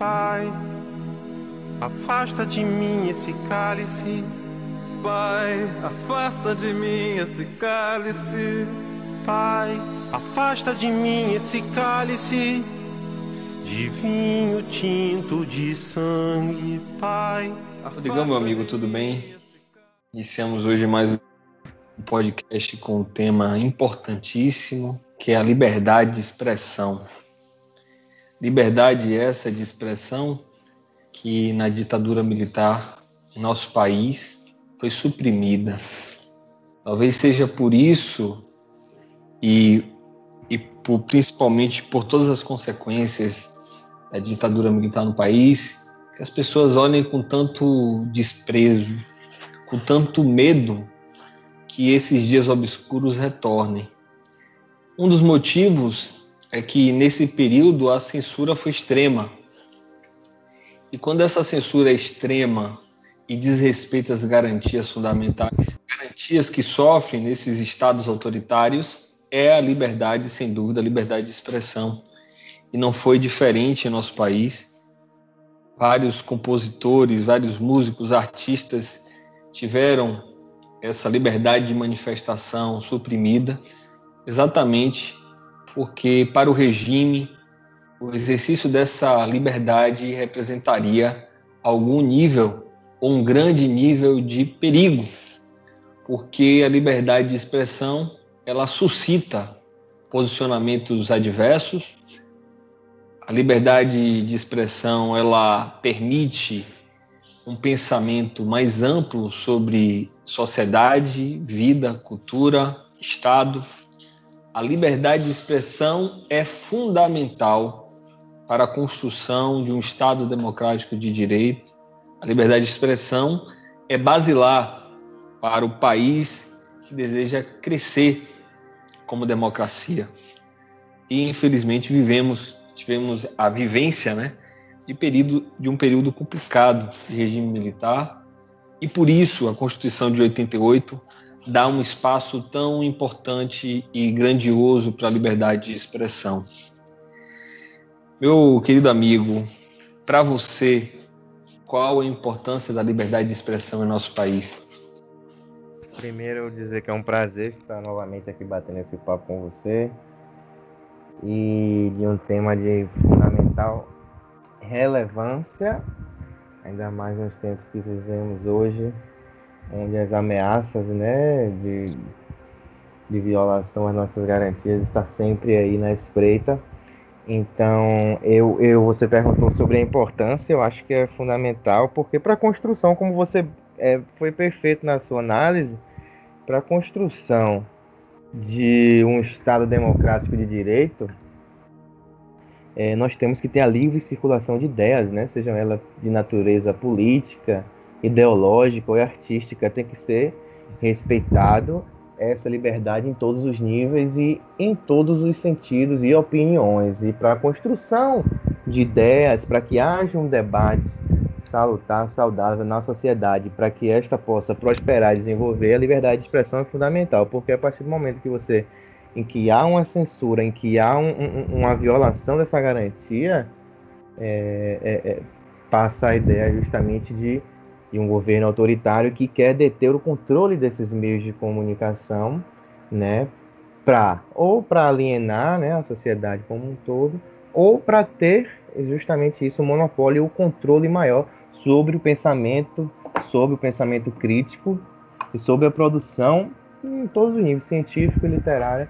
Pai, afasta de mim esse cálice. Pai, afasta de mim esse cálice. Pai, afasta de mim esse cálice de vinho tinto de sangue, Pai. Rodrigão, meu amigo, tudo bem? Iniciamos hoje mais um podcast com um tema importantíssimo, que é a liberdade de expressão. Liberdade essa de expressão que na ditadura militar em nosso país foi suprimida. Talvez seja por isso e, e por, principalmente por todas as consequências da ditadura militar no país, que as pessoas olhem com tanto desprezo, com tanto medo que esses dias obscuros retornem. Um dos motivos é que nesse período a censura foi extrema. E quando essa censura é extrema e desrespeita as garantias fundamentais, garantias que sofrem nesses estados autoritários, é a liberdade, sem dúvida, a liberdade de expressão e não foi diferente em nosso país. Vários compositores, vários músicos, artistas tiveram essa liberdade de manifestação suprimida, exatamente porque, para o regime, o exercício dessa liberdade representaria algum nível, ou um grande nível de perigo, porque a liberdade de expressão ela suscita posicionamentos adversos, a liberdade de expressão ela permite um pensamento mais amplo sobre sociedade, vida, cultura, Estado. A liberdade de expressão é fundamental para a construção de um Estado democrático de direito. A liberdade de expressão é basilar para o país que deseja crescer como democracia. E infelizmente vivemos tivemos a vivência né, de, período, de um período complicado de regime militar, e por isso a Constituição de 88 dá um espaço tão importante e grandioso para a liberdade de expressão. Meu querido amigo, para você, qual a importância da liberdade de expressão em nosso país? Primeiro, dizer que é um prazer estar novamente aqui batendo esse papo com você e de um tema de fundamental relevância, ainda mais nos tempos que vivemos hoje, onde as ameaças né, de, de violação às nossas garantias está sempre aí na espreita. Então, eu, eu, você perguntou sobre a importância, eu acho que é fundamental, porque para a construção, como você é, foi perfeito na sua análise, para a construção de um Estado democrático de direito, é, nós temos que ter a livre circulação de ideias, né? sejam elas de natureza política, ideológica ou artística, tem que ser respeitado essa liberdade em todos os níveis e em todos os sentidos e opiniões. E para a construção de ideias, para que haja um debate salutar, saudável na sociedade, para que esta possa prosperar e desenvolver, a liberdade de expressão é fundamental, porque a partir do momento que você, em que há uma censura, em que há um, um, uma violação dessa garantia, é, é, é, passa a ideia justamente de, de um governo autoritário que quer deter o controle desses meios de comunicação, né, para ou para alienar, né, a sociedade como um todo, ou para ter justamente isso, o monopólio e o controle maior sobre o pensamento, sobre o pensamento crítico e sobre a produção em todos os níveis, científico, literária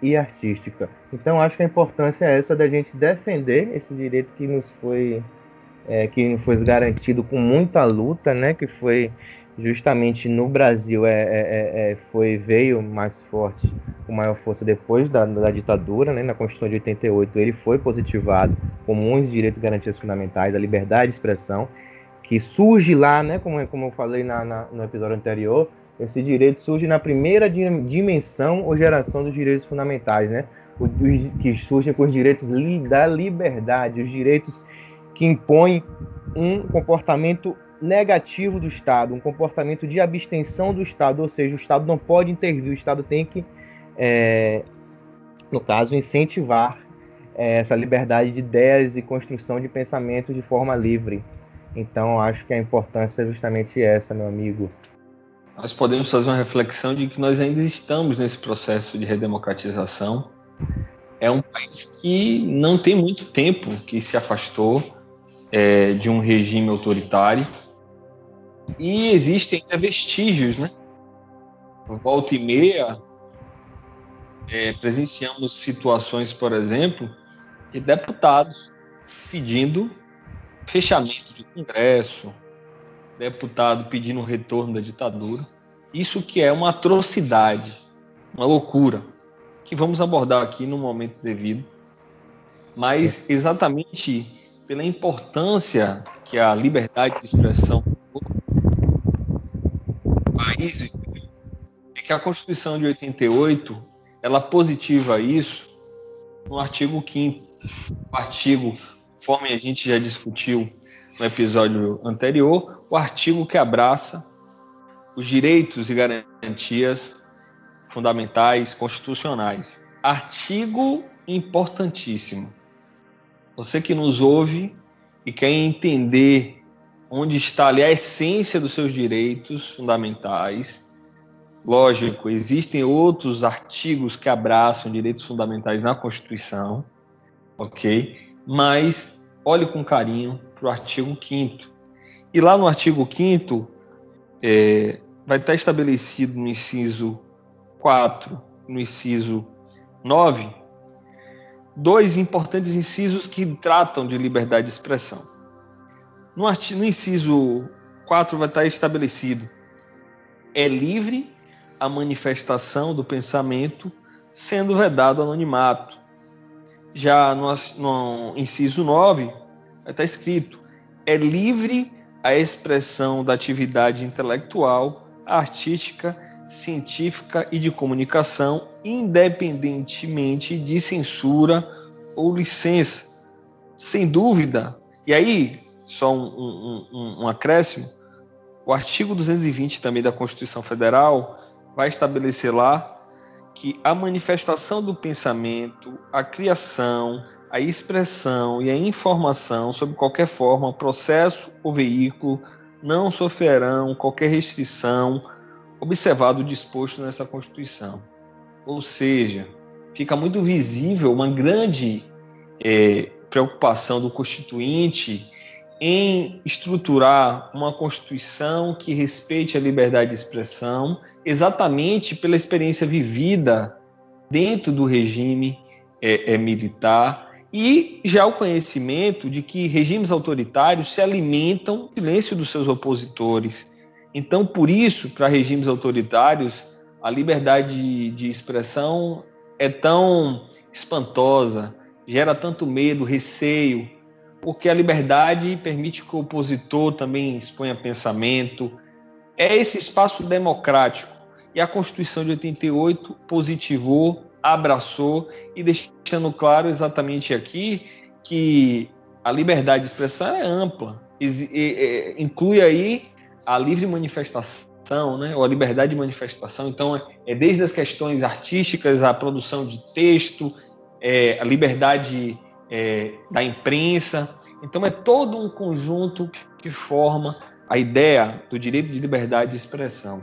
e artística. Então acho que a importância é essa da gente defender esse direito que nos foi é, que foi garantido com muita luta, né? Que foi justamente no Brasil é, é, é, é foi veio mais forte, com maior força depois da, da ditadura, né? Na Constituição de 88 ele foi positivado como um dos direitos e garantias fundamentais, a liberdade de expressão que surge lá, né, como, como eu falei na, na, no episódio anterior, esse direito surge na primeira dimensão ou geração dos direitos fundamentais, né, que surgem com os direitos li, da liberdade, os direitos que impõem um comportamento negativo do Estado, um comportamento de abstenção do Estado, ou seja, o Estado não pode intervir, o Estado tem que, é, no caso, incentivar é, essa liberdade de ideias e construção de pensamentos de forma livre. Então, acho que a importância é justamente essa, meu amigo. Nós podemos fazer uma reflexão de que nós ainda estamos nesse processo de redemocratização. É um país que não tem muito tempo que se afastou é, de um regime autoritário e existem ainda vestígios, né? Volta e meia, é, presenciamos situações, por exemplo, de deputados pedindo fechamento de Congresso, deputado pedindo o retorno da ditadura. Isso que é uma atrocidade, uma loucura, que vamos abordar aqui no momento devido. Mas exatamente pela importância que a liberdade de expressão do país é que a Constituição de 88 ela positiva isso no artigo 5 o artigo, conforme a gente já discutiu no episódio anterior, o artigo que abraça os direitos e garantias fundamentais constitucionais. Artigo importantíssimo. Você que nos ouve e quer entender onde está ali a essência dos seus direitos fundamentais, lógico, existem outros artigos que abraçam direitos fundamentais na Constituição, ok? Mas olhe com carinho para o artigo 5 E lá no artigo 5 é, vai estar estabelecido no inciso 4, no inciso 9, dois importantes incisos que tratam de liberdade de expressão. No, artigo, no inciso 4 vai estar estabelecido: é livre a manifestação do pensamento, sendo vedado anonimato, já no, no inciso 9, está escrito: é livre a expressão da atividade intelectual, artística, científica e de comunicação, independentemente de censura ou licença. Sem dúvida. E aí, só um, um, um acréscimo: o artigo 220 também da Constituição Federal vai estabelecer lá que a manifestação do pensamento, a criação, a expressão e a informação, sob qualquer forma, processo ou veículo, não sofrerão qualquer restrição, observado o disposto nessa Constituição. Ou seja, fica muito visível uma grande é, preocupação do Constituinte em estruturar uma Constituição que respeite a liberdade de expressão exatamente pela experiência vivida dentro do regime é, é, militar e já o conhecimento de que regimes autoritários se alimentam do silêncio dos seus opositores. Então, por isso, para regimes autoritários, a liberdade de, expressão é tão espantosa, gera tanto medo, receio, porque a liberdade permite que o opositor também exponha pensamento, é esse espaço democrático. E a Constituição de 88 positivou, abraçou e deixando claro exatamente aqui que a liberdade de expressão é ampla, inclui aí a livre manifestação, né, ou a liberdade de manifestação. Então, é desde as questões artísticas, a produção de texto, é, a liberdade é, da imprensa. Então, é todo um conjunto que forma a ideia do direito de liberdade de expressão.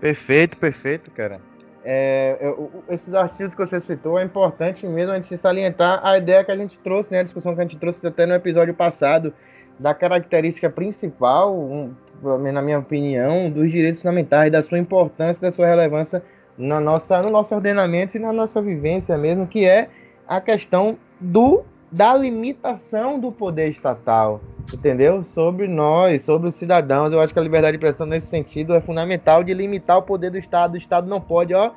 Perfeito, perfeito, cara. É, eu, esses artigos que você citou é importante mesmo a gente salientar a ideia que a gente trouxe, né, a discussão que a gente trouxe até no episódio passado, da característica principal, um, na minha opinião, dos direitos fundamentais, da sua importância, da sua relevância na nossa, no nosso ordenamento e na nossa vivência mesmo, que é a questão do da limitação do poder estatal, entendeu? Sobre nós, sobre os cidadãos. Eu acho que a liberdade de expressão nesse sentido é fundamental de limitar o poder do Estado. O Estado não pode, ó,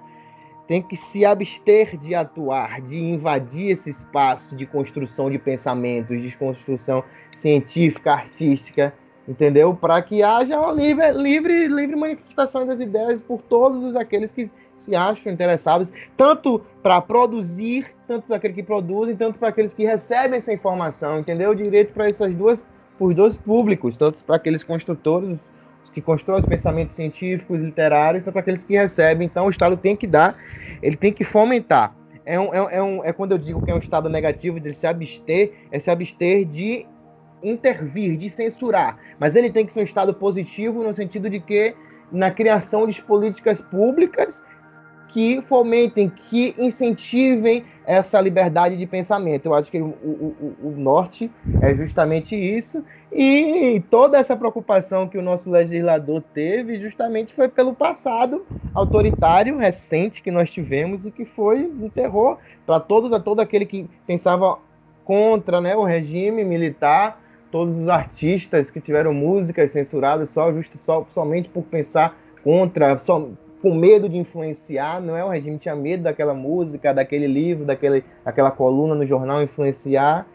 tem que se abster de atuar, de invadir esse espaço de construção de pensamentos, de construção científica, artística, entendeu? Para que haja uma livre, livre, livre manifestação das ideias por todos aqueles que se acham interessados, tanto para produzir, tanto para aqueles que produzem, tanto para aqueles que recebem essa informação, entendeu? O direito para essas duas, por dois públicos, tanto para aqueles construtores que constroem os pensamentos científicos, literários, tanto para aqueles que recebem. Então, o Estado tem que dar, ele tem que fomentar é, um, é, um, é quando eu digo que é um estado negativo de se abster, é se abster de intervir, de censurar. Mas ele tem que ser um estado positivo no sentido de que na criação de políticas públicas que fomentem, que incentivem essa liberdade de pensamento. Eu acho que o, o, o, norte é justamente isso. E toda essa preocupação que o nosso legislador teve justamente foi pelo passado autoritário recente que nós tivemos e que foi um terror para todos, a todo aquele que pensava contra né, o regime militar, todos os artistas que tiveram músicas censuradas só, justo, só somente por pensar contra, só, com medo de influenciar, não é? O regime tinha medo daquela música, daquele livro, daquele, daquela coluna no jornal influenciar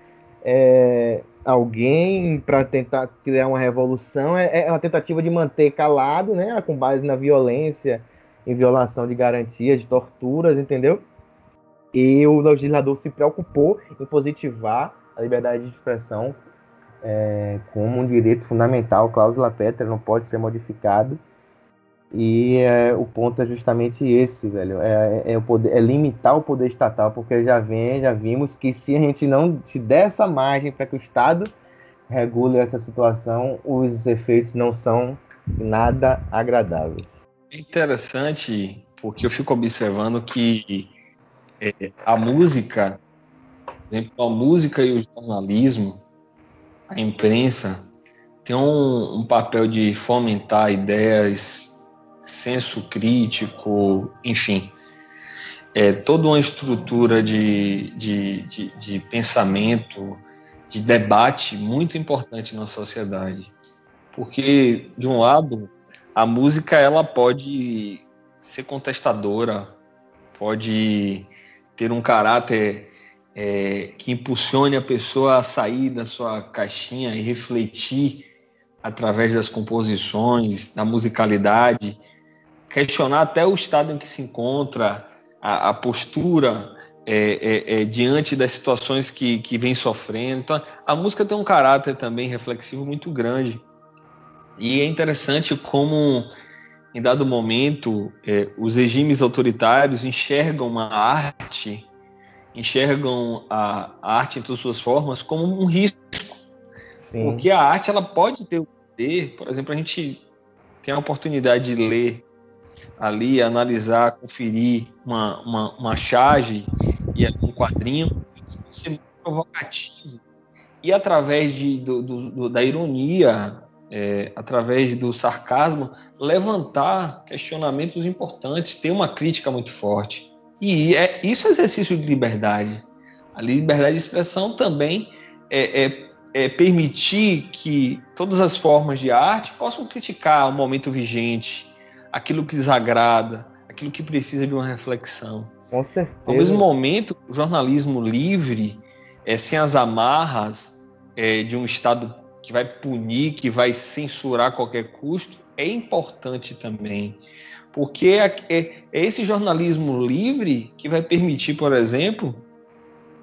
é, alguém para tentar criar uma revolução. É, é, uma tentativa de manter calado, né? Com base na violência, em violação de garantias, de torturas, entendeu? E o legislador se preocupou em positivar a liberdade de expressão é, como um direito fundamental, cláusula pétrea, não pode ser modificado e é, o ponto é justamente esse, velho. É, é, o poder, é limitar o poder estatal, porque já vem, já vimos que se a gente não se der essa margem para que o Estado regule essa situação, os efeitos não são nada agradáveis. É interessante, porque eu fico observando que é, a música, por exemplo, a música e o jornalismo, a imprensa, tem um, um papel de fomentar ideias senso crítico, enfim, é, toda uma estrutura de, de, de, de pensamento, de debate muito importante na sociedade. Porque, de um lado, a música ela pode ser contestadora, pode ter um caráter é, que impulsione a pessoa a sair da sua caixinha e refletir através das composições, da musicalidade, questionar até o estado em que se encontra, a, a postura é, é, é, diante das situações que, que vem sofrendo. Então, a música tem um caráter também reflexivo muito grande. E é interessante como, em dado momento, é, os regimes autoritários enxergam a arte, enxergam a, a arte em todas suas formas como um risco. Sim. Porque a arte ela pode ter o poder, por exemplo, a gente tem a oportunidade de ler ali, analisar, conferir uma, uma, uma charge e um quadrinho, ser muito provocativo. E através de, do, do, da ironia, é, através do sarcasmo, levantar questionamentos importantes, ter uma crítica muito forte. E é, isso é exercício de liberdade. A liberdade de expressão também é, é, é permitir que todas as formas de arte possam criticar o momento vigente, aquilo que desagrada, aquilo que precisa de uma reflexão. Com certeza. Ao mesmo momento, o jornalismo livre, é, sem as amarras é, de um Estado que vai punir, que vai censurar a qualquer custo, é importante também. Porque é, é, é esse jornalismo livre que vai permitir, por exemplo,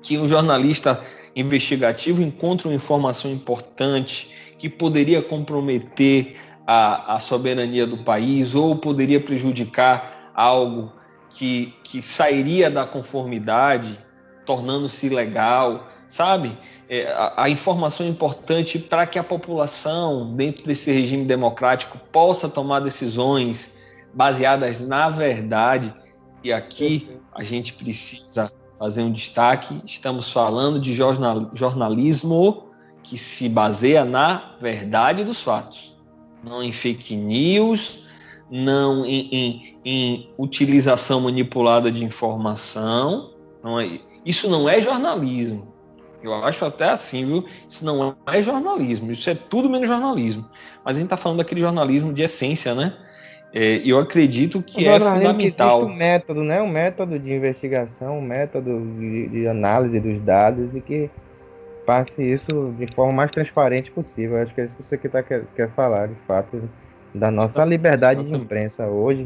que um jornalista investigativo encontre uma informação importante que poderia comprometer a, a soberania do país ou poderia prejudicar algo que, que sairia da conformidade, tornando-se ilegal, sabe? É, a, a, informação é importante para que a população, dentro desse regime democrático, possa tomar decisões baseadas na verdade. E aqui a gente precisa fazer um destaque: estamos falando de jornal, jornalismo que se baseia na verdade dos fatos não em fake news, não em, em, em utilização manipulada de informação. Não é, isso não é jornalismo. Eu acho até assim, viu? Isso não é jornalismo, isso é tudo menos jornalismo. Mas a gente está falando daquele jornalismo de essência, né? É, eu acredito que o é fundamental. Que um método, né? Um método de investigação, um método de, de análise dos dados e que passe isso de forma mais transparente possível. Acho que é isso que você que tá, quer, quer falar, de fato, da nossa liberdade de imprensa hoje.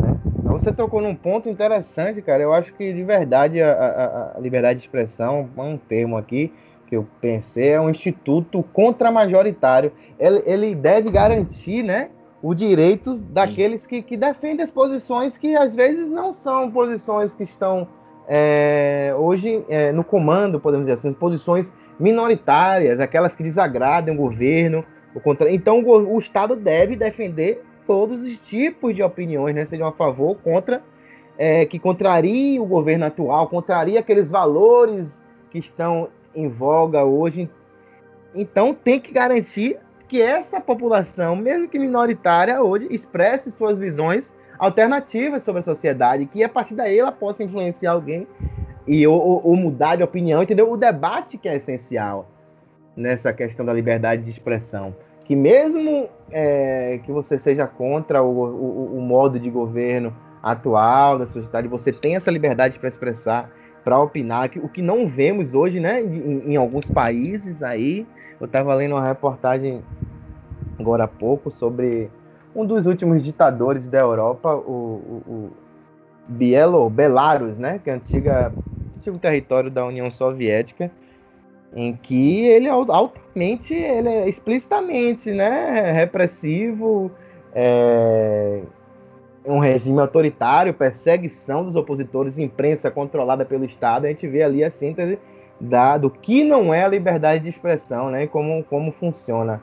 Né? Você tocou num ponto interessante, cara. Eu acho que de verdade a, a, a liberdade de expressão, um termo aqui que eu pensei, é um instituto contramajoritário. Ele, ele deve garantir, né? o direito daqueles que, que defendem as posições que às vezes não são posições que estão é, hoje é, no comando, podemos dizer assim, posições minoritárias, aquelas que desagradam o governo. O contra... Então o, o, Estado deve defender todos os tipos de opiniões, né? sejam a favor ou contra, é, que contraria o governo atual, contraria aqueles valores que estão em voga hoje. Então tem que garantir que essa população, mesmo que minoritária, hoje expresse suas visões alternativas sobre a sociedade, que a partir daí ela possa influenciar alguém e ou, ou, mudar de opinião, entendeu? O debate que é essencial nessa questão da liberdade de expressão. Que mesmo é, que você seja contra o, o, o, modo de governo atual da sociedade, você tem essa liberdade para expressar, para opinar, que, o que não vemos hoje, né, em, em alguns países aí. Eu estava lendo uma reportagem agora há pouco sobre um dos últimos ditadores da Europa, o, o, o Bielo, Belarus, né, que é antiga, antigo território da União Soviética, em que ele altamente, ele é explicitamente, né, repressivo, é, um regime autoritário, perseguição dos opositores, imprensa controlada pelo Estado, a gente vê ali a síntese da, do que não é a liberdade de expressão, né, como, como funciona.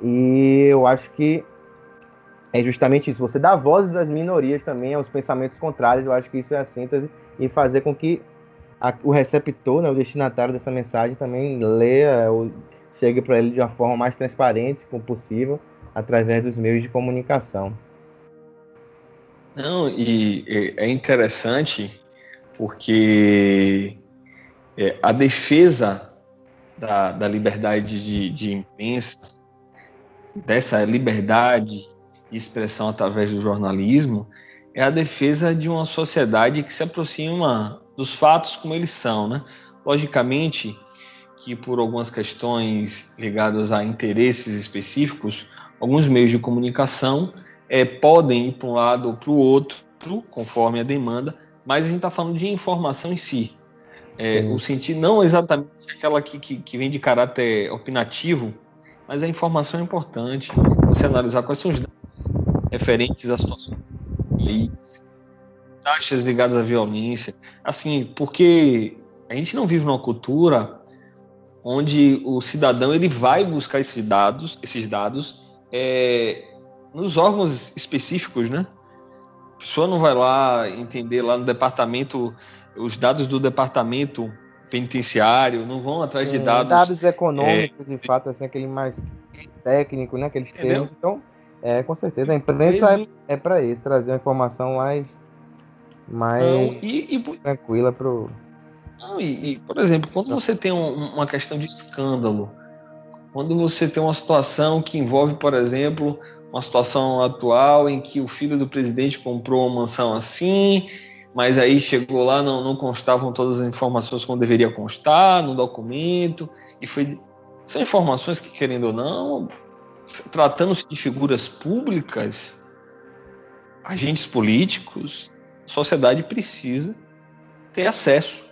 E eu acho que é justamente isso. Você dá vozes às minorias também, aos pensamentos contrários. Eu acho que isso é a síntese e fazer com que a, o receptor, né, o destinatário dessa mensagem também leia ou chegue para ele de uma forma mais transparente como possível através dos meios de comunicação. Não, e é interessante porque é, a defesa da, da liberdade de, de imprensa, dessa liberdade de expressão através do jornalismo é a defesa de uma sociedade que se aproxima dos fatos como eles são, né? Logicamente que por algumas questões ligadas a interesses específicos, alguns meios de comunicação é, podem ir para um lado ou para o outro, conforme a demanda, mas a gente está falando de informação em si. É, o sentido não exatamente aquela que, que, que vem de caráter opinativo, mas a informação é importante. Você analisar quais são os dados referentes à situação taxas ligadas à violência, assim, porque a gente não vive numa cultura onde o cidadão ele vai buscar esses dados, esses dados é, nos órgãos específicos, né? A pessoa não vai lá entender lá no departamento os dados do departamento penitenciário, não vão atrás de é, dados. Dados econômicos, é, de fato, assim, aquele mais técnico, né? Aqueles termos. Então, é, com certeza. A imprensa é, é para isso, trazer uma informação mais, mais Não, e, e, tranquila para o. E, e, por exemplo, quando você tem um, uma questão de escândalo, quando você tem uma situação que envolve, por exemplo, uma situação atual em que o filho do presidente comprou uma mansão assim, mas aí chegou lá, não, não constavam todas as informações como deveria constar no documento, e foi. São informações que, querendo ou não, tratando-se de figuras públicas, agentes políticos, a sociedade precisa ter acesso.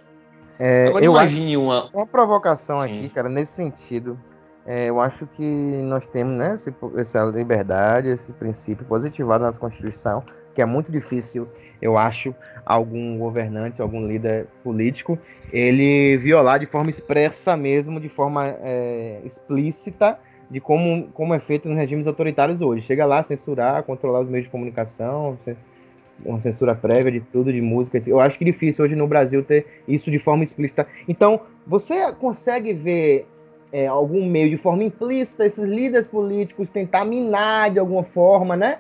É, Agora, eu imagine uma... uma provocação Sim. aqui, cara, nesse sentido. É, eu acho que nós temos né, esse, essa liberdade, esse princípio positivado na nossa Constituição, que é muito difícil, eu acho, algum governante, algum líder político, ele violar de forma expressa mesmo, de forma é, explícita, de como, como é feito nos regimes autoritários hoje. Chega lá, censurar, controlar os meios de comunicação, uma censura prévia de tudo, de música. Eu acho que é difícil hoje no Brasil ter isso de forma explícita. Então, você consegue ver é, algum meio de forma implícita esses líderes políticos tentar minar de alguma forma, né?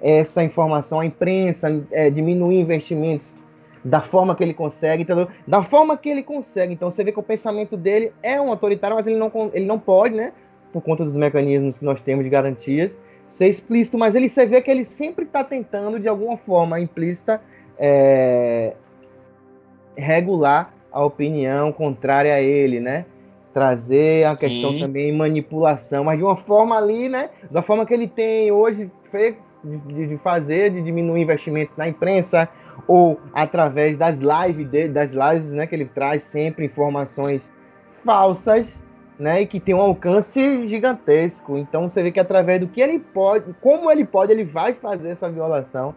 Essa informação, a imprensa, é, diminuir investimentos da forma que ele consegue, entendeu? Da forma que ele consegue. Então você vê que o pensamento dele é um autoritário, mas ele não, ele não pode, né? por conta dos mecanismos que nós temos de garantias, ser explícito, mas ele você vê que ele sempre está tentando, de alguma forma implícita, é, regular a opinião contrária a ele, né? Trazer a questão Sim. também manipulação, mas de uma forma ali, né? Da forma que ele tem hoje de, de fazer, de diminuir investimentos na imprensa, ou através das lives dele, das lives, né? Que ele traz sempre informações falsas né, e que tem um alcance gigantesco. Então você vê que através do que ele pode, como ele pode, ele vai fazer essa violação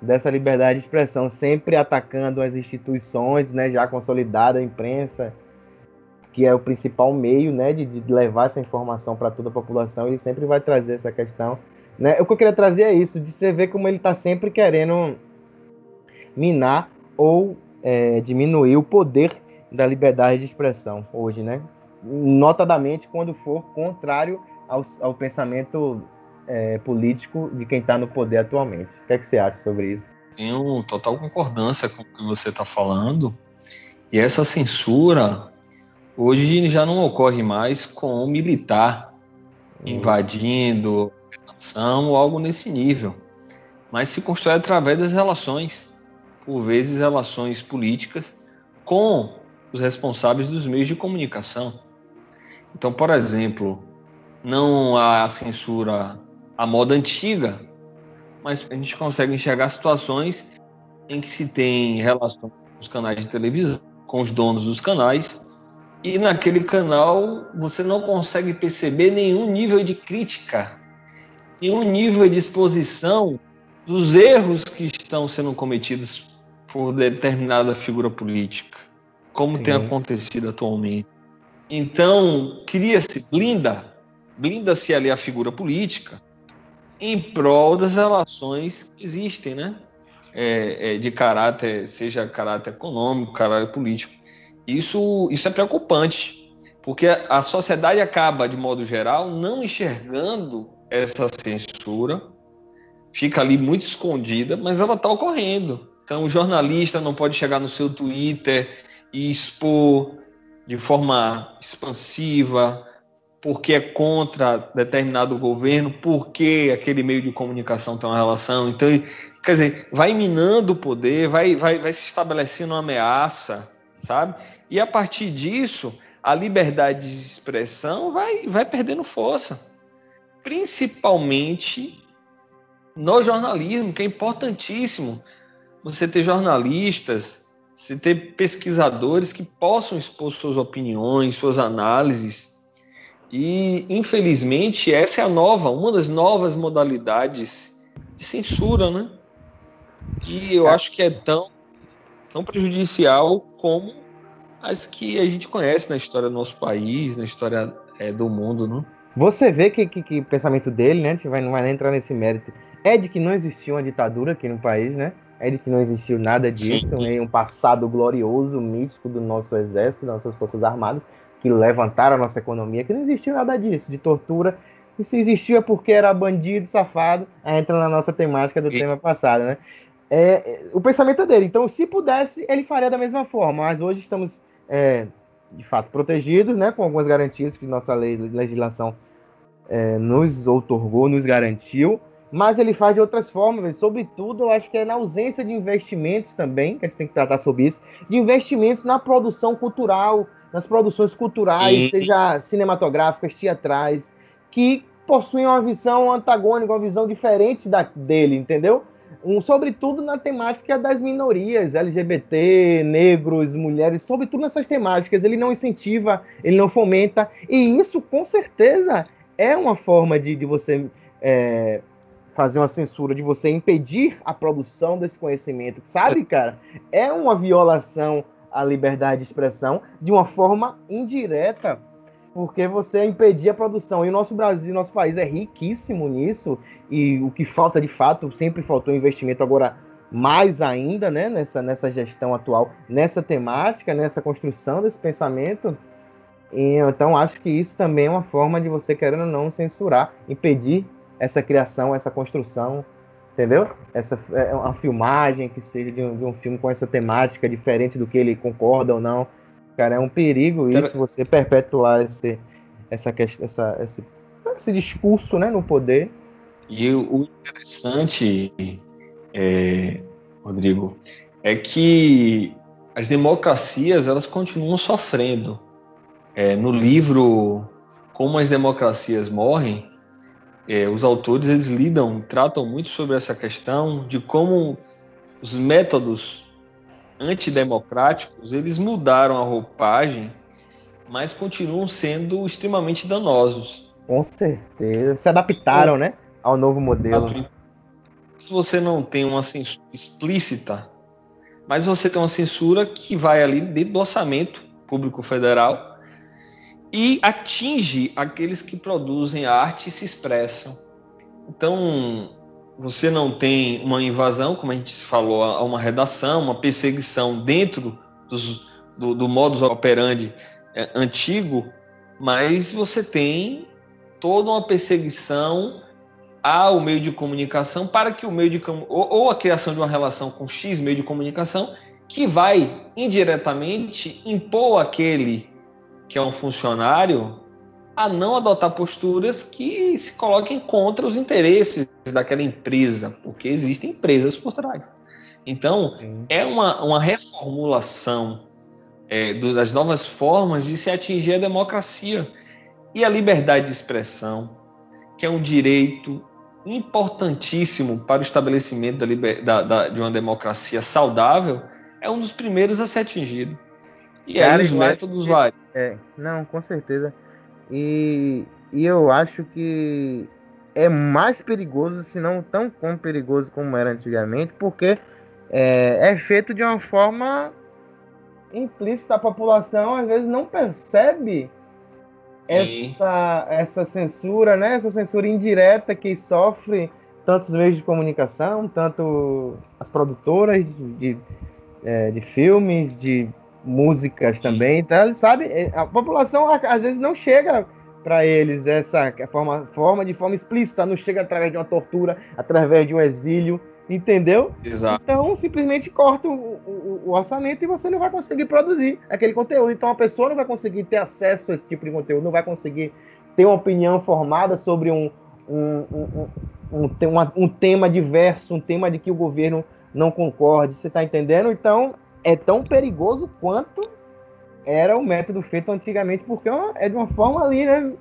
dessa liberdade de expressão, sempre atacando as instituições, né, já consolidada, a imprensa, que é o principal meio, né, de, de levar essa informação para toda a população, ele sempre vai trazer essa questão, né? O que eu queria trazer é isso, de você ver como ele está sempre querendo minar ou é, diminuir o poder da liberdade de expressão hoje, né? Notadamente quando for contrário ao, ao pensamento é, político de quem está no poder atualmente. O que, é que você acha sobre isso? Tenho total concordância com o que você está falando. E essa censura hoje já não ocorre mais com o militar hum. invadindo a nação ou algo nesse nível, mas se constrói através das relações, por vezes relações políticas, com os responsáveis dos meios de comunicação. Então, por exemplo, não há censura à moda antiga, mas a gente consegue enxergar situações em que se tem relação com os canais de televisão, com os donos dos canais, e naquele canal você não consegue perceber nenhum nível de crítica, nenhum nível de exposição dos erros que estão sendo cometidos por determinada figura política, como Sim. tem acontecido atualmente. Então, cria-se, blinda, blinda-se ali a figura política em prol das relações que existem, né? É, é, de caráter, seja caráter econômico, caráter político. Isso, isso é preocupante, porque a sociedade acaba, de modo geral, não enxergando essa censura, fica ali muito escondida, mas ela está ocorrendo. Então, o jornalista não pode chegar no seu Twitter e expor de forma expansiva porque é contra determinado governo, porque aquele meio de comunicação tem uma relação. Então, quer dizer, vai minando o poder, vai, vai, vai se estabelecendo uma ameaça, sabe? E a partir disso, a liberdade de expressão vai, vai perdendo força. Principalmente no jornalismo, que é importantíssimo você ter jornalistas você ter pesquisadores que possam expor suas opiniões, suas análises. E, infelizmente, essa é a nova, uma das novas modalidades de censura, né? E eu é. acho que é tão, tão prejudicial como as que a gente conhece na história do nosso país, na história é, do mundo, né? Você vê que, que, que, o pensamento dele, né? A gente vai, não vai nem entrar nesse mérito, é de que não existia uma ditadura aqui no país, né? É que não existiu nada disso, em um passado glorioso, mítico do nosso exército, das nossas forças armadas, que levantaram a nossa economia, que não existiu nada disso, de tortura. E se existiu é porque era bandido, safado, entra na nossa temática do e... tema passado, né? É, é, o pensamento é dele. Então, se pudesse, ele faria da mesma forma. Mas hoje estamos, é, de fato, protegidos, né? Com algumas garantias que nossa lei, legislação é, nos outorgou, nos garantiu mas ele faz de outras formas, sobretudo eu acho que é na ausência de investimentos também, que a gente tem que tratar sobre isso, de investimentos na produção cultural, nas produções culturais, e... seja cinematográficas, teatrais, que possuem uma visão antagônica, uma visão diferente da dele, entendeu? Um, sobretudo na temática das minorias, LGBT, negros, mulheres, sobretudo nessas temáticas. Ele não incentiva, ele não fomenta, e isso com certeza é uma forma de, de você é, fazer uma censura, de você impedir a produção desse conhecimento, sabe, cara? É uma violação à liberdade de expressão de uma forma indireta, porque você impedir a produção. E o nosso Brasil, nosso país é riquíssimo nisso, e o que falta de fato, sempre faltou investimento, agora mais ainda, né, nessa, nessa gestão atual, nessa temática, nessa construção desse pensamento. E, então, acho que isso também é uma forma de você, querendo ou não, censurar, impedir essa criação, essa construção, entendeu? Essa é uma filmagem que seja de um, de um, filme com essa temática diferente do que ele concorda ou não. Cara, é um perigo isso, você perpetuar esse, essa, essa, esse, esse discurso né, no poder. E o interessante, é, Rodrigo, é que as democracias elas continuam sofrendo. É, no livro Como as Democracias Morrem, é, os autores eles lidam, tratam muito sobre essa questão de como os métodos antidemocráticos eles mudaram a roupagem, mas continuam sendo extremamente danosos. Com certeza, se adaptaram, né, ao novo modelo. se você não tem uma censura explícita, mas você tem uma censura que vai ali dentro do orçamento público federal e atinge aqueles que produzem arte e se expressam. Então, você não tem uma invasão, como a gente falou, a uma redação, uma perseguição dentro dos, do, do modus operandi é, antigo, mas você tem toda uma perseguição ao meio de comunicação para que o meio de ou, ou a criação de uma relação com X meio de comunicação que vai indiretamente impor aquele que é um funcionário a não adotar posturas que se coloquem contra os interesses daquela empresa, porque existem empresas por trás. Então, é uma, uma reformulação é, das novas formas de se atingir a democracia e a liberdade de expressão, que é um direito importantíssimo para o estabelecimento da, liber, da, da, de uma democracia saudável, é um dos primeiros a ser atingido. E Cara, aí os métodos vários. É, não, com certeza. E, e eu acho que é mais perigoso, se não tão perigoso como era antigamente, porque é, é feito de uma forma implícita. A população às vezes não percebe essa, essa censura, né? Essa censura indireta que sofre tantos meios de comunicação, tanto as produtoras de, de, é, de filmes, de músicas também, então, sabe? É, a população às vezes não chega para eles essa forma, forma de forma explícita, não chega através de uma tortura, através de um exílio, entendeu? Exato. Então simplesmente corta o, o, o, orçamento e você não vai conseguir produzir aquele conteúdo. Então a pessoa não vai conseguir ter acesso a esse tipo de conteúdo, não vai conseguir ter uma opinião formada sobre um, um, um, um, um, um tema diverso, um tema de que o governo não concorde. Você está entendendo? Então é tão perigoso quanto era o método feito antigamente, porque é de uma forma ali, né?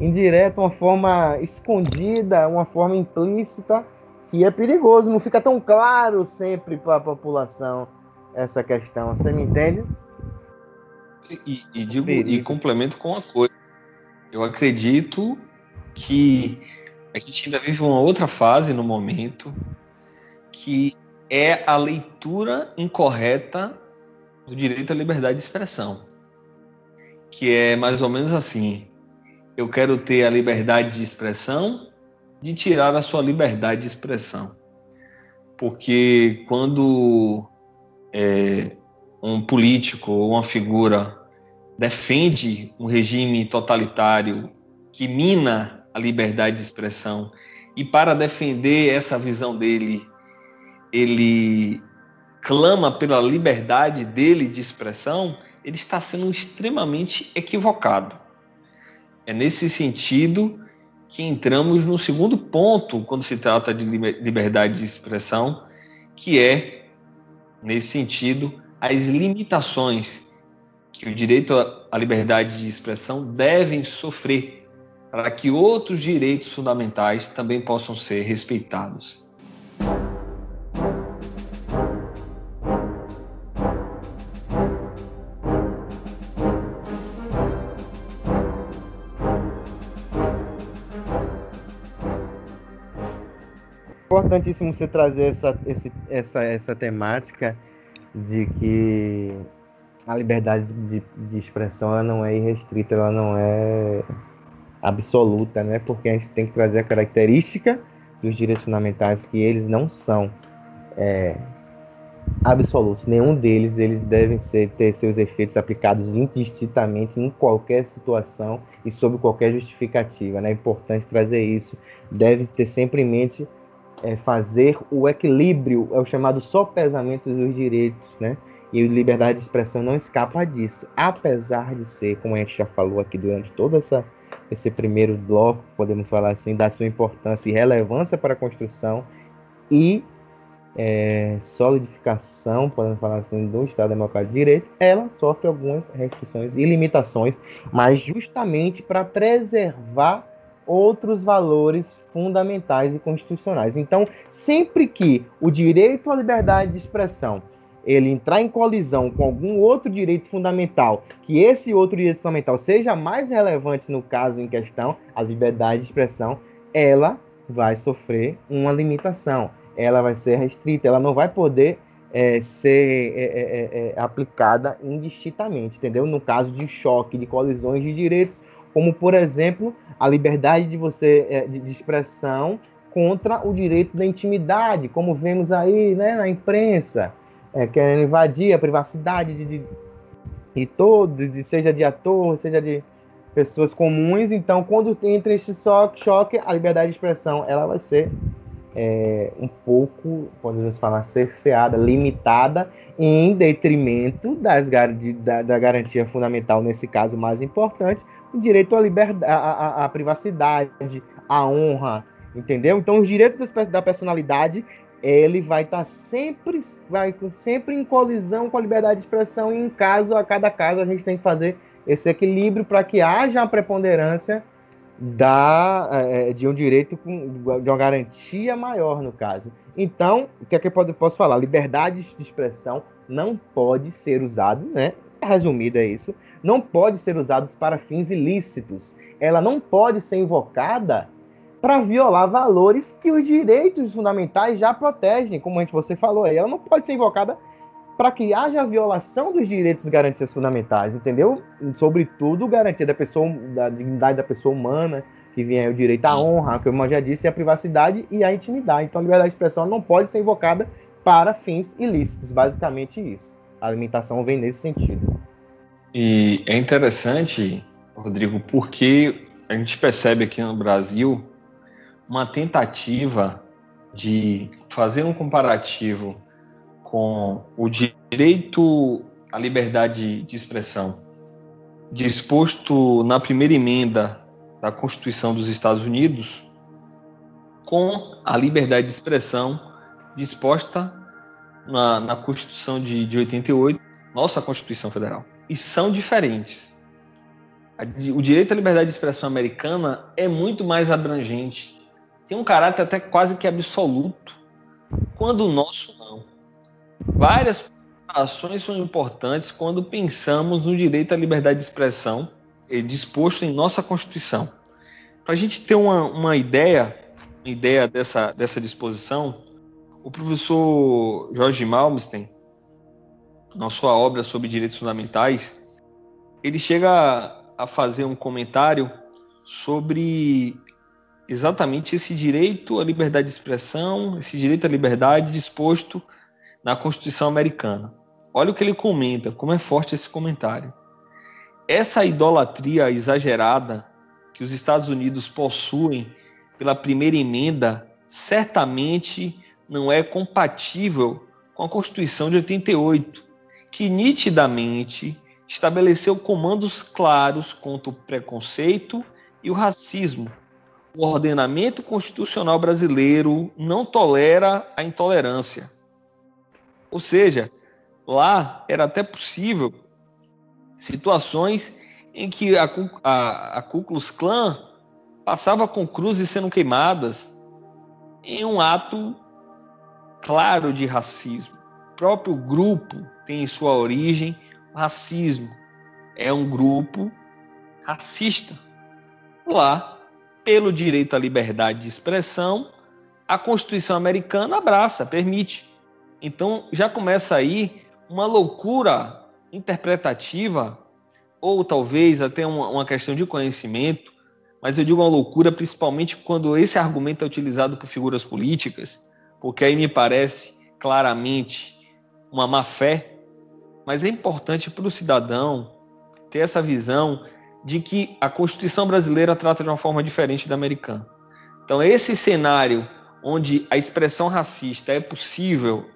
Indireta, uma forma escondida, uma forma implícita, que é perigoso. Não fica tão claro sempre para a população essa questão. Você me entende? E, e digo, e complemento com uma coisa. Eu acredito que a gente ainda vive uma outra fase no momento que é a leitura incorreta do direito à liberdade de expressão, que é mais ou menos assim: eu quero ter a liberdade de expressão de tirar a sua liberdade de expressão. Porque quando é, um político ou uma figura defende um regime totalitário que mina a liberdade de expressão e para defender essa visão dele ele clama pela liberdade dele de expressão, ele está sendo extremamente equivocado. É nesse sentido que entramos no segundo ponto quando se trata de liberdade de expressão, que é, nesse sentido, as limitações que o direito à liberdade de expressão devem sofrer para que outros direitos fundamentais também possam ser respeitados. Importantíssimo você trazer essa, esse, essa, essa temática de que a liberdade de, de expressão ela não é irrestrita, ela não é absoluta, né? Porque a gente tem que trazer a característica dos direitos fundamentais que eles não são é, absolutos. Nenhum deles eles devem ser, ter seus efeitos aplicados indistintamente em qualquer situação e sob qualquer justificativa. Né? É importante trazer isso. Deve ter sempre em mente é, fazer o equilíbrio, é o chamado sopesamento dos direitos, né? E liberdade de expressão não escapa disso, apesar de ser, como a gente já falou aqui durante todo essa, esse primeiro bloco, podemos falar assim, da sua importância e relevância para a construção e é, solidificação, podemos falar assim, do Estado Democrático de Direito, ela sofre algumas restrições e limitações, mas justamente para preservar outros valores fundamentais e constitucionais. Então, sempre que o direito à liberdade de expressão ele entrar em colisão com algum outro direito fundamental, que esse outro direito fundamental seja mais relevante no caso em questão, a liberdade de expressão, ela vai sofrer uma limitação. ela vai ser restrita, ela não vai poder é, ser é, é, é, é aplicada indistintamente, entendeu? No caso de choque, de colisões de direitos, como por exemplo a liberdade de você de, de expressão contra o direito da intimidade, como vemos aí né, na imprensa, é, querendo invadir a privacidade de, de, de todos, de, seja de ator, seja de pessoas comuns. Então, quando entra esse choque, a liberdade de expressão ela vai ser é, um pouco, podemos falar, cerceada, limitada, em detrimento das, da, da, garantia fundamental, nesse caso mais importante, direito à liberdade, à, à, privacidade, à honra, entendeu? Então, os direitos da personalidade, ele vai estar tá sempre, vai sempre em colisão com a liberdade de expressão, e em caso, a cada caso, a gente tem que fazer esse equilíbrio para que haja a preponderância da, é, de um direito com, de uma garantia maior, no caso. Então, o que é que eu posso falar? Liberdade de expressão não pode ser usado, né? Resumido é isso, não pode ser usado para fins ilícitos. Ela não pode ser invocada para violar valores que os direitos fundamentais já protegem, como a gente você falou aí. Ela não pode ser invocada para que haja violação dos direitos e garantias fundamentais, entendeu? Sobretudo, garantia da pessoa, da dignidade da pessoa humana, que vem o direito à honra, como eu já disse, a privacidade e a intimidade. Então, a liberdade de expressão não pode ser invocada para fins ilícitos, basicamente isso. A alimentação vem nesse sentido. E é interessante, Rodrigo, porque a gente percebe aqui no Brasil uma tentativa de fazer um comparativo com o direito à liberdade de expressão disposto na primeira emenda da Constituição dos Estados Unidos com a liberdade de expressão disposta na, na Constituição de, de 88, nossa Constituição Federal. E são diferentes. O direito à liberdade de expressão americana é muito mais abrangente, tem um caráter até quase que absoluto, quando o nosso não. Várias ações são importantes quando pensamos no direito à liberdade de expressão eh, disposto em nossa Constituição. Para a gente ter uma, uma ideia, uma ideia dessa, dessa disposição, o professor Jorge Malmsten, na sua obra sobre direitos fundamentais, ele chega a fazer um comentário sobre exatamente esse direito à liberdade de expressão, esse direito à liberdade disposto na Constituição Americana. Olha o que ele comenta, como é forte esse comentário. Essa idolatria exagerada que os Estados Unidos possuem pela primeira emenda certamente não é compatível com a Constituição de 88, que nitidamente estabeleceu comandos claros contra o preconceito e o racismo. O ordenamento constitucional brasileiro não tolera a intolerância. Ou seja, lá era até possível situações em que a, a, a Ku Klux Klan passava com cruzes sendo queimadas em um ato claro de racismo. O próprio grupo tem em sua origem o racismo. É um grupo racista. Lá, pelo direito à liberdade de expressão, a Constituição americana abraça, permite. Então já começa aí uma loucura interpretativa, ou talvez até uma, questão de conhecimento, mas eu digo uma loucura principalmente quando esse argumento é utilizado por figuras políticas, porque aí me parece claramente uma má fé, mas é importante para o cidadão ter essa visão de que a Constituição brasileira trata de uma forma diferente da americana. Então, esse cenário onde a expressão racista é possível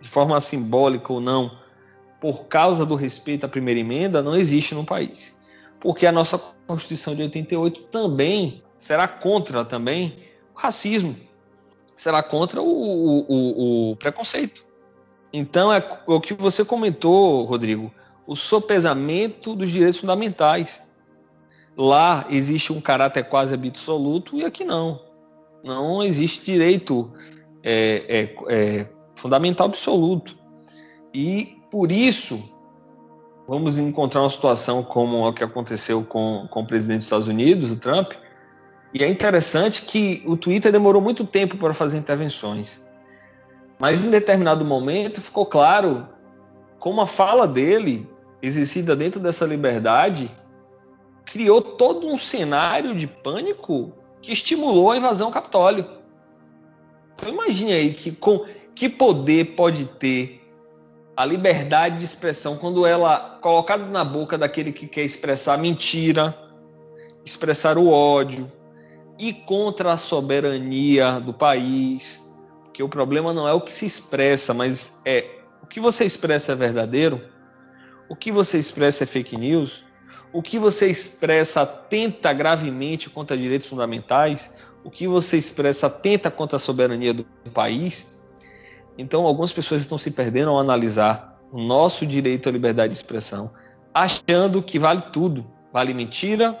de forma simbólica ou não, por causa do respeito à primeira emenda, não existe no país. Porque a nossa Constituição de 88 também será contra também o racismo, será contra o, o, o preconceito. Então, é o que você comentou, Rodrigo, o sopesamento dos direitos fundamentais. Lá existe um caráter quase absoluto e aqui não. Não existe direito é, é, é, fundamental absoluto. E por isso vamos encontrar uma situação como a que aconteceu com, com o presidente dos Estados Unidos, o Trump. E é interessante que o Twitter demorou muito tempo para fazer intervenções. Mas em determinado momento ficou claro como a fala dele, exercida dentro dessa liberdade, criou todo um cenário de pânico que estimulou a invasão ao Capitólio. Então imagine aí que, com, que poder pode ter a liberdade de expressão quando ela colocada na boca daquele que quer expressar mentira, expressar o ódio e contra a soberania do país, porque o problema não é o que se expressa, mas é o que você expressa é verdadeiro, o que você expressa é fake news, o que você expressa atenta gravemente contra direitos fundamentais, o que você expressa atenta contra a soberania do país. Então, algumas pessoas estão se perdendo ao analisar o nosso direito à liberdade de expressão, achando que vale tudo. Vale mentira,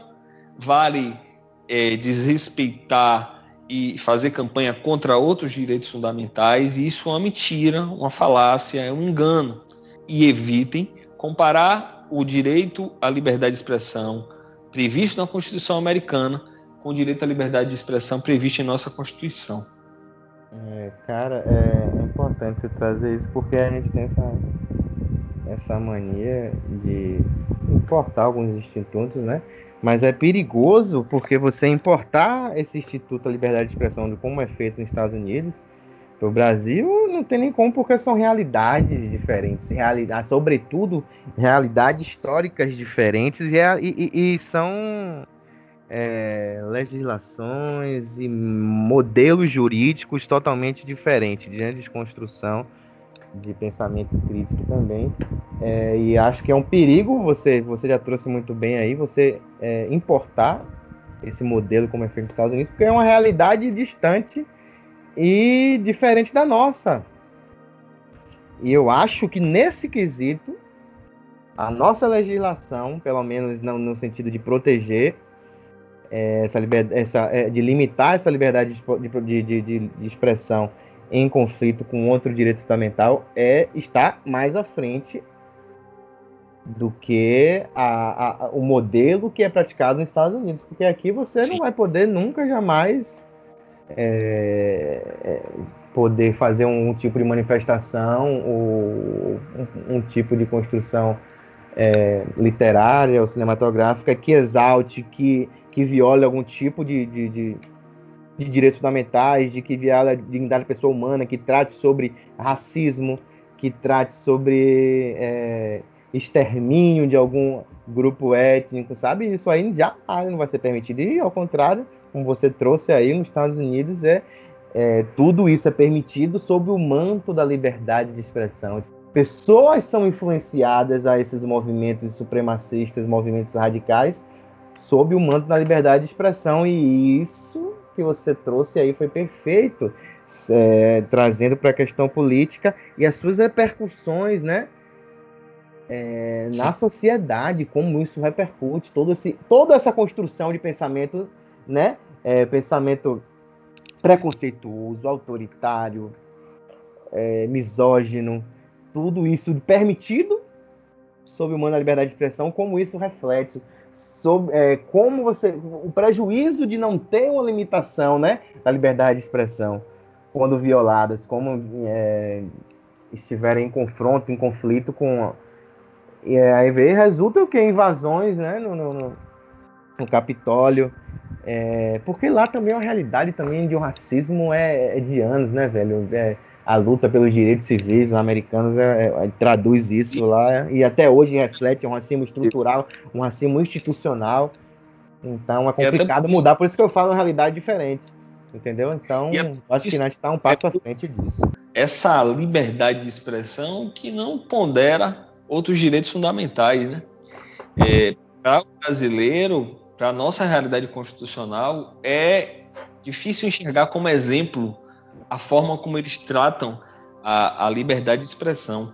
vale é, desrespeitar e fazer campanha contra outros direitos fundamentais, e isso é uma mentira, uma falácia, é um engano. E evitem comparar o direito à liberdade de expressão previsto na Constituição americana com o direito à liberdade de expressão previsto em nossa Constituição. É, cara, é importante você trazer isso porque a gente tem essa, essa mania de importar alguns institutos, né? Mas é perigoso porque você importar esse Instituto da Liberdade de Expressão, como é feito nos Estados Unidos, para o Brasil, não tem nem como, porque são realidades diferentes, realidade, sobretudo realidades históricas diferentes e, e, e são é, legislações e modelos jurídicos totalmente diferentes, de desconstrução de pensamento crítico também. É, e acho que é um perigo, você, você já trouxe muito bem aí, você é, importar esse modelo como é feito nos Estados Unidos, porque é uma realidade distante e diferente da nossa. E eu acho que nesse quesito, a nossa legislação, pelo menos no, no sentido de proteger é, essa liberdade, essa, é, de limitar essa liberdade de, de, de, de, expressão em conflito com outro direito fundamental, é estar mais à frente do que a, a, o modelo que é praticado nos Estados Unidos. Porque aqui você não vai poder nunca, jamais é, é, poder fazer um, tipo de manifestação ou um, um tipo de construção é, literária ou cinematográfica que exalte, que, que viole algum tipo de, de, de, de direitos fundamentais, de que viole a dignidade da pessoa humana, que trate sobre racismo, que trate sobre é, extermínio de algum grupo étnico, sabe? Isso aí já não vai ser permitido. E, ao contrário, como você trouxe aí nos Estados Unidos, é, é tudo isso é permitido sob o manto da liberdade de expressão. Pessoas são influenciadas a esses movimentos supremacistas, movimentos radicais, sob o manto da liberdade de expressão, e isso que você trouxe aí foi perfeito, é, trazendo para a questão política e as suas repercussões, né? É, na sociedade, como isso repercute, todo esse, toda essa construção de pensamento né? É, pensamento preconceituoso, autoritário, é, misógino, tudo isso permitido sob o mando da liberdade de expressão, como isso reflete sobre é, como você o prejuízo de não ter uma limitação, né, da liberdade de expressão quando violadas, como é, estiverem em confronto, em conflito com e aí resulta o que invasões, né, no, no, no Capitólio, é, porque lá também é uma realidade também de um racismo é, é de anos, né, velho? É, a luta pelos direitos civis americanos é, é, traduz isso lá e até hoje reflete um racismo estrutural, um racismo institucional. Então é complicado mudar, por isso que eu falo uma realidade diferente. Entendeu? Então, acho que a gente está um passo à frente disso. Essa liberdade de expressão que não pondera outros direitos fundamentais, né? É, para o brasileiro, para a nossa realidade constitucional, é difícil enxergar como exemplo a forma como eles tratam a, a liberdade de expressão.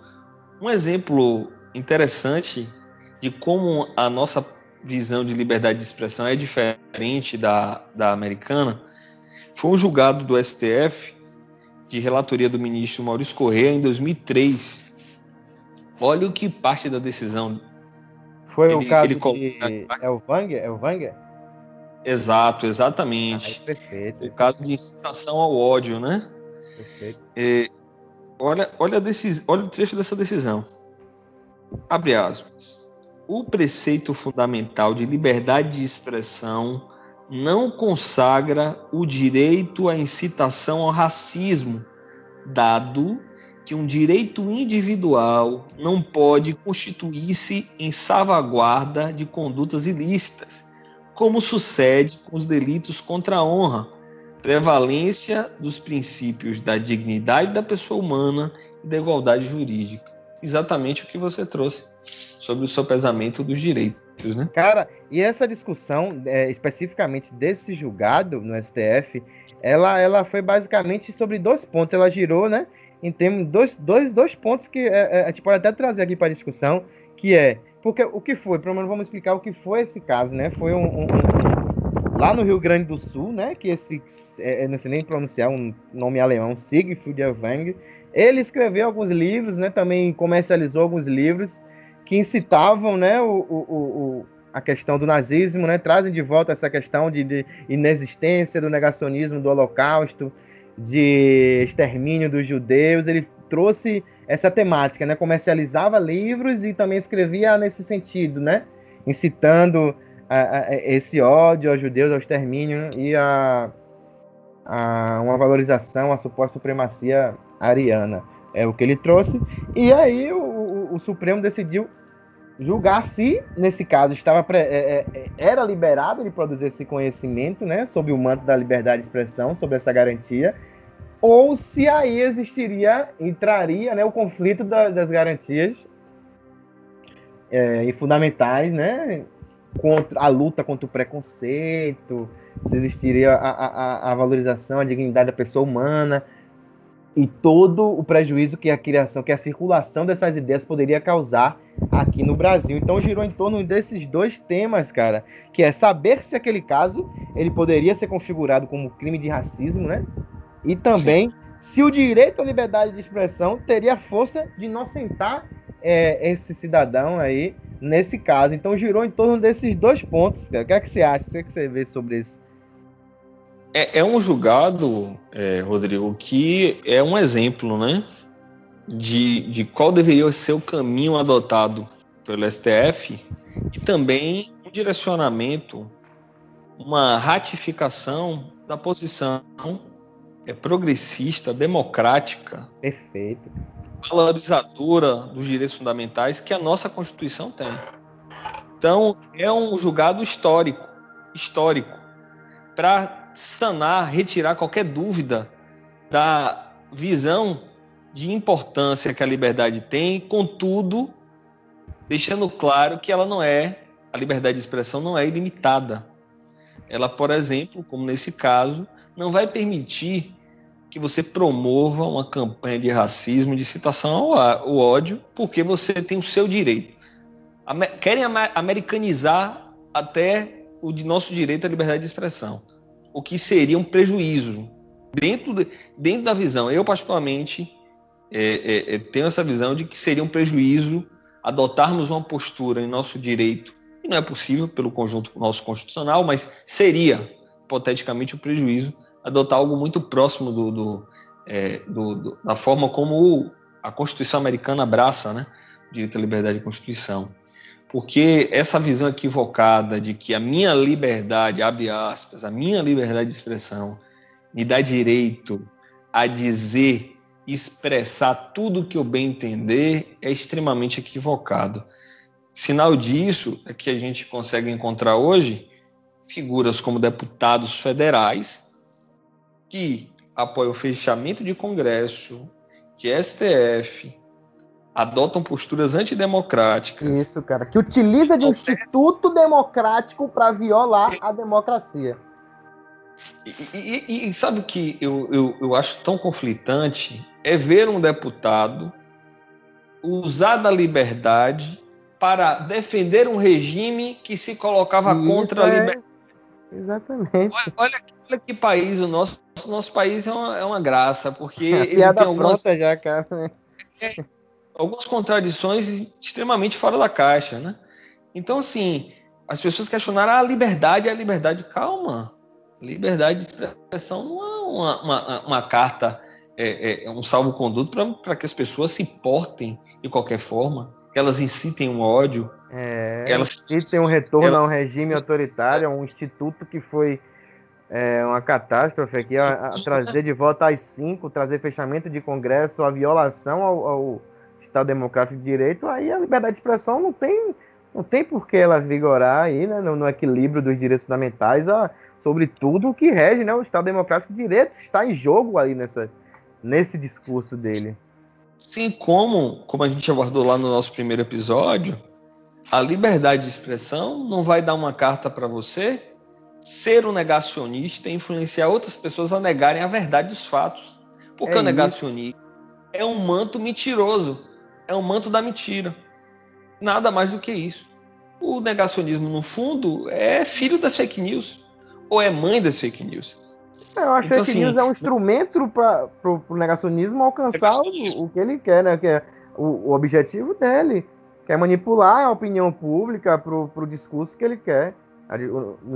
Um exemplo interessante de como a nossa visão de liberdade de expressão é diferente da, da americana foi um julgado do STF de relatoria do ministro Maurício Correia em 2003. Olha o que parte da decisão foi ele, o caso ele de... É o Exato, exatamente. Ah, perfeito. O caso de incitação ao ódio, né? Perfeito. É, Olha, olha, decis, olha o trecho dessa decisão. Abre aspas. O preceito fundamental de liberdade de expressão não consagra o direito à incitação ao racismo, dado que um direito individual não pode constituir-se em salvaguarda de condutas ilícitas, como sucede com os delitos contra a honra, prevalência dos princípios da dignidade da pessoa humana e da igualdade jurídica. Exatamente o que você trouxe sobre o sopesamento dos direitos, né? Cara, e essa discussão, é, especificamente desse julgado no STF, ela, ela foi basicamente sobre dois pontos. Ela girou, né? Em termos dois, dois, dois pontos que é, é, a gente pode até trazer aqui para discussão, que é porque o que foi, pelo menos vamos explicar o que foi esse caso, né? Foi um, um, um lá no Rio Grande do Sul, né? Que esse, é, não sei nem pronunciar um nome alemão, Siegfried Wang, ele escreveu alguns livros, né? Também comercializou alguns livros que incitavam, né? O, o, o, a questão do nazismo, né? Trazem de volta essa questão de, de inexistência, do negacionismo do Holocausto, de extermínio dos judeus. Ele trouxe essa temática, né? Comercializava livros e também escrevia nesse sentido, né? Incitando a, a, esse ódio aos judeus, ao extermínio e a, a uma valorização, a suposta supremacia ariana. É o que ele trouxe. E aí o, o, o Supremo decidiu julgar se, nesse caso, estava é, é, é, era liberado de produzir esse conhecimento, né, sob o manto da liberdade de expressão, sob essa garantia, ou se aí existiria, entraria, né, o conflito da, das garantias é, fundamentais, né, contra a luta contra o preconceito, se existiria a, a, a valorização, a dignidade da pessoa humana, e todo o prejuízo que a criação, que a circulação dessas ideias poderia causar aqui no Brasil. Então girou em torno desses dois temas, cara, que é saber se aquele caso ele poderia ser configurado como crime de racismo, né? E também se o direito à liberdade de expressão teria força de inocentar é, esse cidadão aí nesse caso. Então girou em torno desses dois pontos, cara. O que é que você acha? O que, é que você vê sobre isso? É, é um julgado, é, Rodrigo, que é um exemplo, né? De, de qual deveria ser o caminho adotado pelo STF e também um direcionamento, uma ratificação da posição é, progressista, democrática, perfeito, valorizadora dos direitos fundamentais que a nossa Constituição tem. Então, é um julgado histórico, histórico, para sanar, retirar qualquer dúvida da visão de importância que a liberdade tem, contudo, deixando claro que ela não é, a liberdade de expressão não é ilimitada. Ela, por exemplo, como nesse caso, não vai permitir que você promova uma campanha de racismo, de citação ao ódio, porque você tem o seu direito. Querem americanizar até o de nosso direito à liberdade de expressão o que seria um prejuízo dentro, de, dentro da visão. Eu, particularmente, é, é, é, tenho essa visão de que seria um prejuízo adotarmos uma postura em nosso direito, e não é possível pelo conjunto nosso constitucional, mas seria, hipoteticamente, um prejuízo adotar algo muito próximo do, do, é, do, do da forma como a Constituição americana abraça né, direito à liberdade de Constituição. Porque essa visão equivocada de que a minha liberdade, abre aspas, a minha liberdade de expressão me dá direito a dizer, expressar tudo que eu bem entender, é extremamente equivocado. Sinal disso é que a gente consegue encontrar hoje figuras como deputados federais que apoiam o fechamento de Congresso, que STF, adotam posturas antidemocráticas. Isso, cara. Que utiliza de instituto democrático para violar a democracia. E, e, e, sabe o que eu, eu, eu acho tão conflitante? É ver um deputado usar da liberdade para defender um regime que se colocava Isso contra a é... Exatamente. Olha, olha, olha, que país, o nosso, nosso país é uma, é uma graça, porque. Piada tem algumas... já, cara. É, algumas contradições extremamente fora da caixa, né? Então, assim, as pessoas questionaram a liberdade, a liberdade, calma. Liberdade de expressão não é uma, uma, uma carta é, é um salvo-conduto para que as pessoas se portem de qualquer forma, que elas incitem um ódio. É, elas incitem um retorno elas, a um regime autoritário, a um instituto que foi é, uma catástrofe aqui, a, a trazer de volta às cinco, trazer fechamento de Congresso, a violação ao, ao Estado Democrático de Direito, aí a liberdade de expressão não tem, não tem por que ela vigorar aí, né, no, no equilíbrio dos direitos fundamentais, a, sobre tudo o que rege né, o Estado Democrático de Direito, está em jogo aí nessa, nesse discurso dele. Sim, como, como a gente abordou lá no nosso primeiro episódio, a liberdade de expressão não vai dar uma carta para você ser um negacionista e influenciar outras pessoas a negarem a verdade dos fatos. Porque é o negacionismo é um manto mentiroso, é um manto da mentira. Nada mais do que isso. O negacionismo, no fundo, é filho das fake news ou é mãe das fake news. É, eu acho que então, fake assim, news é um instrumento para o negacionismo alcançar o, o, que ele quer, né? Que é o, o objetivo dele. Quer manipular a opinião pública para o discurso que ele quer. A,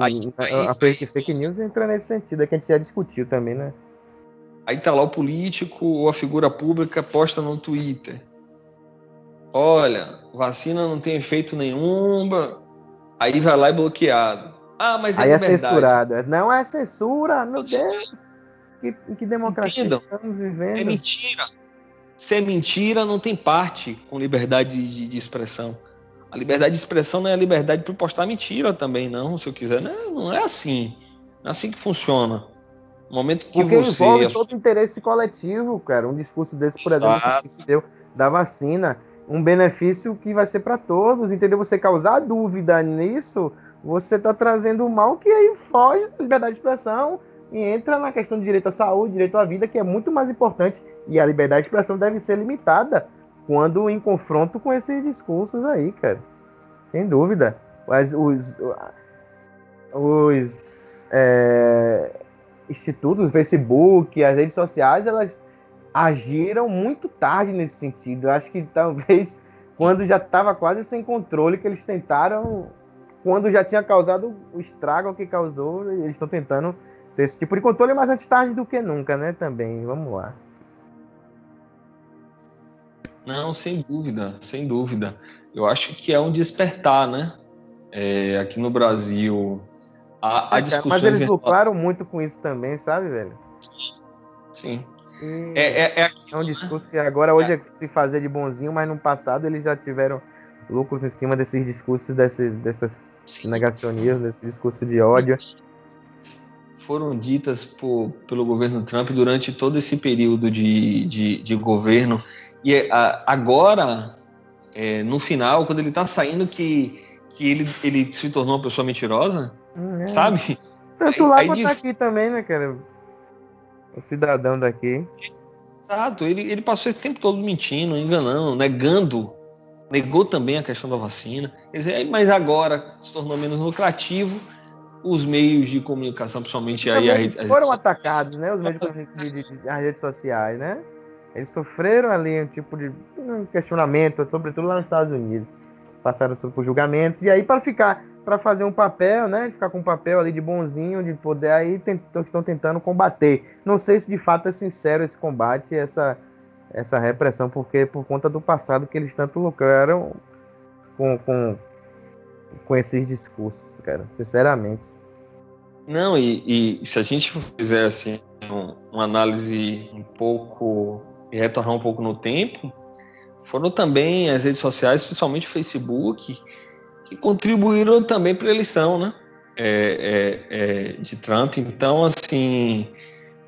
aí, a, a, fake news entra nesse sentido, é que a gente já discutiu também, né? Aí tá lá o político ou a figura pública posta no Twitter. Olha, vacina não tem efeito nenhum. Aí vai lá e bloqueado. Ah, mas é Aí é censurado. Não é censura, meu Deus. Que, que democracia Entendam, estamos vivendo. É mentira. Se é mentira, não tem parte com liberdade de, de expressão. A liberdade de expressão não é a liberdade para postar mentira também, não, se eu quiser. Não, não é assim. Não é assim que funciona. No momento que Porque você. envolve todo interesse coletivo, cara. Um discurso desse, por Exato. exemplo, que se deu da vacina. Um benefício que vai ser para todos, entendeu? Você causar dúvida nisso, você está trazendo o mal que aí foge da liberdade de expressão e entra na questão de direito à saúde, direito à vida, que é muito mais importante. E a liberdade de expressão deve ser limitada quando em confronto com esses discursos aí, cara. Sem dúvida. Mas os, os é, institutos, o Facebook, as redes sociais, elas agiram muito tarde nesse sentido. Eu acho que talvez quando já estava quase sem controle, que eles tentaram, quando já tinha causado o estrago que causou, eles estão tentando ter esse tipo de controle, mas antes tarde do que nunca, né? Também, vamos lá. Não, sem dúvida, sem dúvida. Eu acho que é um despertar, né? É, aqui no Brasil, há, há é, discussões... Mas eles lucraram muito com isso também, sabe, velho? Sim. É, é, é, é, um discurso que agora hoje é se fazer de bonzinho, mas no passado eles já tiveram lucros em cima desses discursos, desse, dessas negacionismo, desse discurso de ódio. Foram ditas por, pelo governo Trump durante todo esse período de, de, de governo e é, agora, é, no final, quando ele tá saindo, que, que ele, ele se tornou uma pessoa mentirosa, é. sabe? Tanto lá quanto de... aqui também, né, cara? O cidadão daqui. Exato, ele, ele passou esse tempo todo mentindo, enganando, negando. Negou também a questão da vacina. Quer dizer, mas agora se tornou menos lucrativo. Os meios de comunicação, principalmente aí. Foram atacados, né? Os meios de, de, de, as redes sociais, né? Eles sofreram ali um tipo de questionamento, sobretudo lá nos Estados Unidos. Passaram por julgamentos. E aí, para ficar, para fazer um papel, né? Ficar com um papel ali de bonzinho, de poder, aí estão tentando combater. Não sei se de fato é sincero esse combate, essa, essa repressão, porque por conta do passado que eles tanto lucraram com, com, com esses discursos, cara, sinceramente. Não, e, e se a gente fizer assim, um, uma análise um pouco e retornar um pouco no tempo, foram também as redes sociais, principalmente o Facebook, que contribuíram também para a eleição, né? É, é, é, de Trump. Então, assim,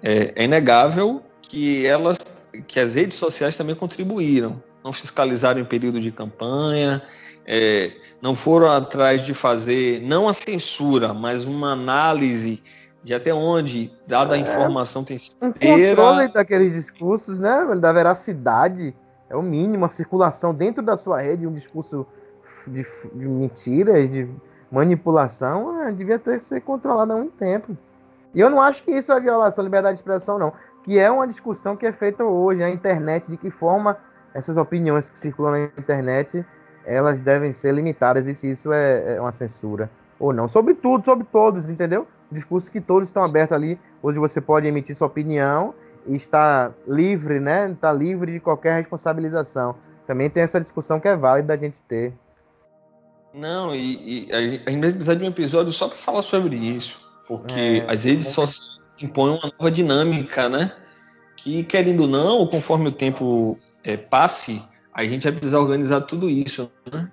é, é, inegável que elas, que as redes sociais também contribuíram. Não fiscalizaram em período de campanha, é, não foram atrás de fazer, não a censura, mas uma análise de até onde, dada a é. informação, tem sido. Um controle daqueles discursos, né? Da veracidade. É o mínimo, a circulação dentro da sua rede, um discurso de, de mentira e de manipulação, é, devia ter que ser controlado há muito tempo. E eu não acho que isso é violação da liberdade de expressão, não. Que é uma discussão que é feita hoje, a internet, de que forma essas opiniões que circulam na internet, elas devem ser limitadas e se isso é, é uma censura ou não. Sobre tudo, sobre todos, entendeu? Discurso que todos estão abertos ali. Hoje você pode emitir sua opinião está livre, né? Está livre de qualquer responsabilização. Também tem essa discussão que é válida a gente ter. Não, e, e a gente vai precisar de um episódio só para falar sobre isso, porque é, às vezes só se impõe uma nova dinâmica, né? Que querendo ou não, conforme o tempo é, passe, a gente vai precisar organizar tudo isso, né?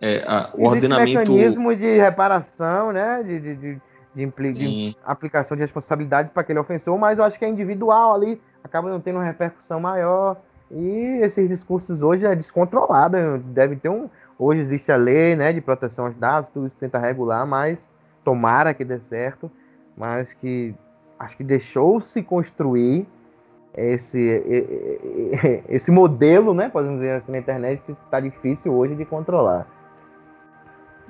É, a, o Existe ordenamento. mecanismo de reparação, né? De, de, de, de, de aplicação de responsabilidade para aquele ofensor, mas eu acho que é individual ali, acaba não tendo uma repercussão maior. E esses discursos hoje é descontrolado, deve ter um. Hoje existe a lei né, de proteção aos dados, tudo isso tenta regular, mas tomara que dê certo, mas que acho que deixou-se construir esse, esse modelo, né? Podemos dizer assim, na internet, está difícil hoje de controlar.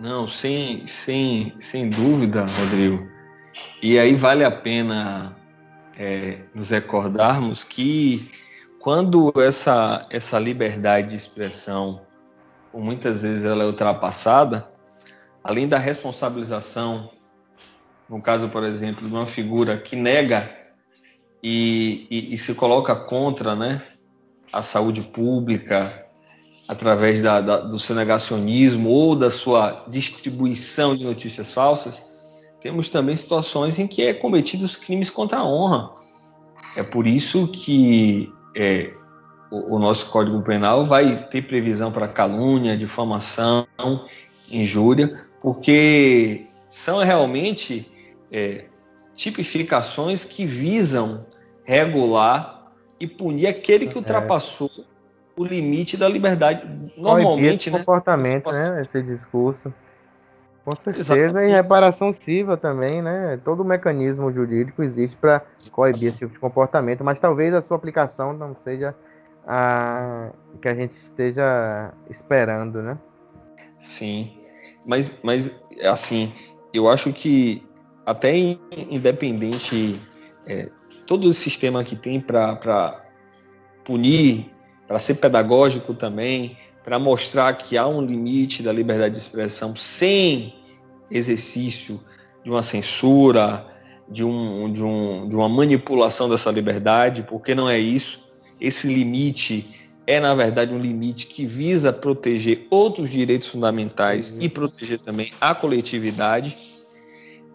Não, sem, sem, sem dúvida, Rodrigo. E aí vale a pena é, nos recordarmos que quando essa, essa liberdade de expressão, muitas vezes ela é ultrapassada, além da responsabilização, no caso, por exemplo, de uma figura que nega e, e, e se coloca contra né, a saúde pública, através da, da, do seu negacionismo ou da sua distribuição de notícias falsas, temos também situações em que é cometidos crimes contra a honra. É por isso que é, o, o, nosso Código Penal vai ter previsão para calúnia, difamação, injúria, porque são realmente é, tipificações que visam regular e punir aquele que é. ultrapassou o limite da liberdade. Normalmente, esse né? comportamento, né? Esse discurso. Com certeza, Exatamente. e reparação civil também, né? Todo o mecanismo jurídico existe para coibir esse tipo de comportamento, mas talvez a sua aplicação não seja a que a gente esteja esperando, né? Sim, mas, mas assim, eu acho que até independente é, todo o sistema que tem para punir para ser pedagógico também, para mostrar que há um limite da liberdade de expressão sem exercício de uma censura, de, um, de, um, de uma manipulação dessa liberdade, porque não é isso. Esse limite é, na verdade, um limite que visa proteger outros direitos fundamentais uhum. e proteger também a coletividade.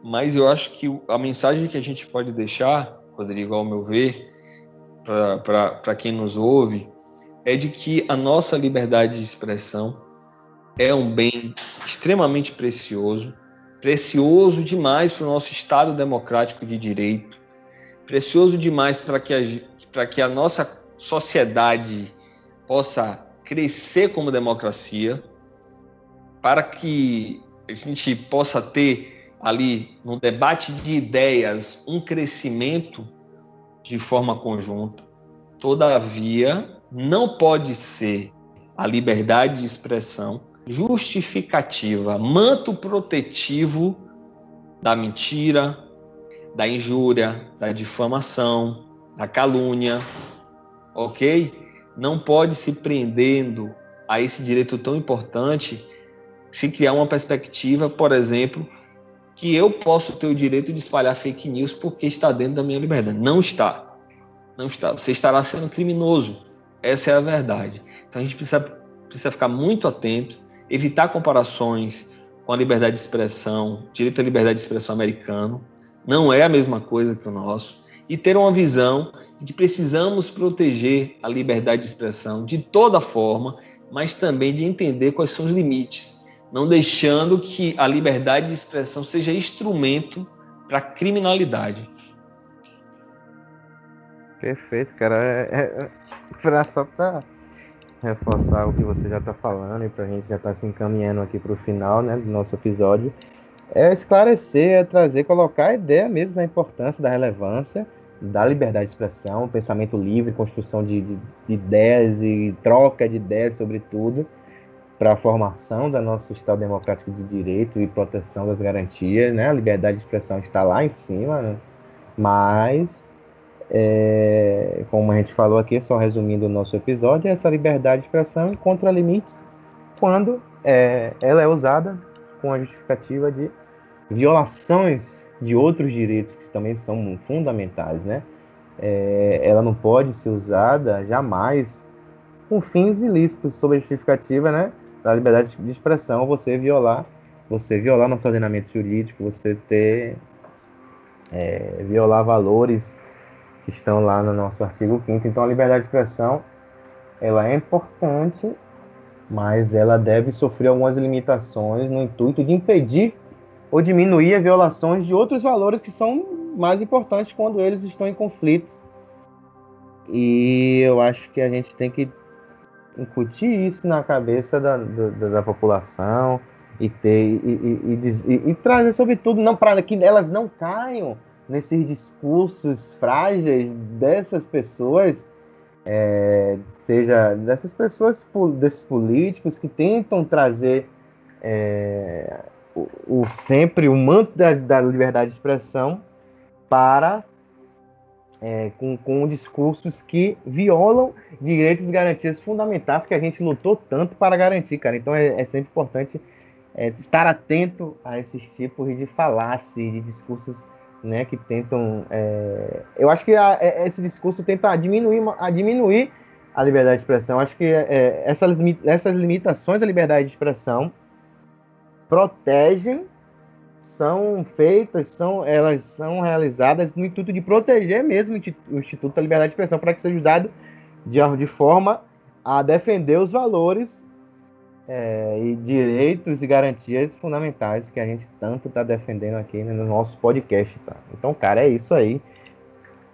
Mas eu acho que a mensagem que a gente pode deixar, Rodrigo, ao meu ver, para quem nos ouve, é de que a nossa liberdade de expressão é um bem extremamente precioso, precioso demais para o nosso Estado democrático de direito, precioso demais para que, a, que a nossa sociedade possa crescer como democracia, para que a gente possa ter ali no debate de ideias um crescimento de forma conjunta. Todavia, não pode ser a liberdade de expressão justificativa, manto protetivo da mentira, da injúria, da difamação, da calúnia, ok? Não pode se prendendo a esse direito tão importante se criar uma perspectiva, por exemplo, que eu posso ter o direito de espalhar fake news porque está dentro da minha liberdade. Não está. Não está. Você estará sendo criminoso. Essa é a verdade. Então a gente precisa, precisa ficar muito atento, evitar comparações com a liberdade de expressão, direito à liberdade de expressão americano, não é a mesma coisa que o nosso, e ter uma visão de que precisamos proteger a liberdade de expressão de toda forma, mas também de entender quais são os limites, não deixando que a liberdade de expressão seja instrumento para criminalidade. Perfeito, cara. É, é, só para reforçar o que você já está falando e para a gente já tá se encaminhando aqui para o final né, do nosso episódio, é esclarecer, é trazer, colocar a ideia mesmo da importância, da relevância da liberdade de expressão, pensamento livre, construção de, de, de ideias e troca de ideias, sobretudo, para a formação do nosso Estado Democrático de Direito e proteção das garantias. Né? A liberdade de expressão está lá em cima, né? mas é, como a gente falou aqui, só resumindo o nosso episódio, essa liberdade de expressão encontra limites quando é, ela é usada com a justificativa de violações de outros direitos que também são fundamentais, né? é, ela não pode ser usada jamais com fins ilícitos, sob a justificativa né, da liberdade de expressão, você violar, você violar nosso ordenamento jurídico, você ter é, violar valores que estão lá no nosso artigo 5 Então a liberdade de expressão ela é importante, mas ela deve sofrer algumas limitações no intuito de impedir ou diminuir as violações de outros valores que são mais importantes quando eles estão em conflitos. E eu acho que a gente tem que incutir isso na cabeça da, da, da população e ter e, e, e, e, trazer sobretudo não para que elas não caiam nesses discursos frágeis dessas pessoas é, seja dessas pessoas desses políticos que tentam trazer é, o, o, sempre o manto da, da liberdade de expressão para é, com, com discursos que violam direitos e garantias fundamentais que a gente lutou tanto para garantir, cara. Então é, é sempre importante é, estar atento a esses tipos de falácias, de discursos né, que tentam. É... Eu acho que a, é, esse discurso tenta diminuir, a diminuir a liberdade de expressão. Acho que é, essas, essas limitações à liberdade de expressão protegem, são feitas, são, elas são realizadas no intuito de proteger mesmo o Instituto da Liberdade de Expressão para que seja usado de, de forma a defender os valores é, e direitos e garantias fundamentais que a gente tanto está defendendo aqui né, no nosso podcast. Tá? Então, cara, é isso aí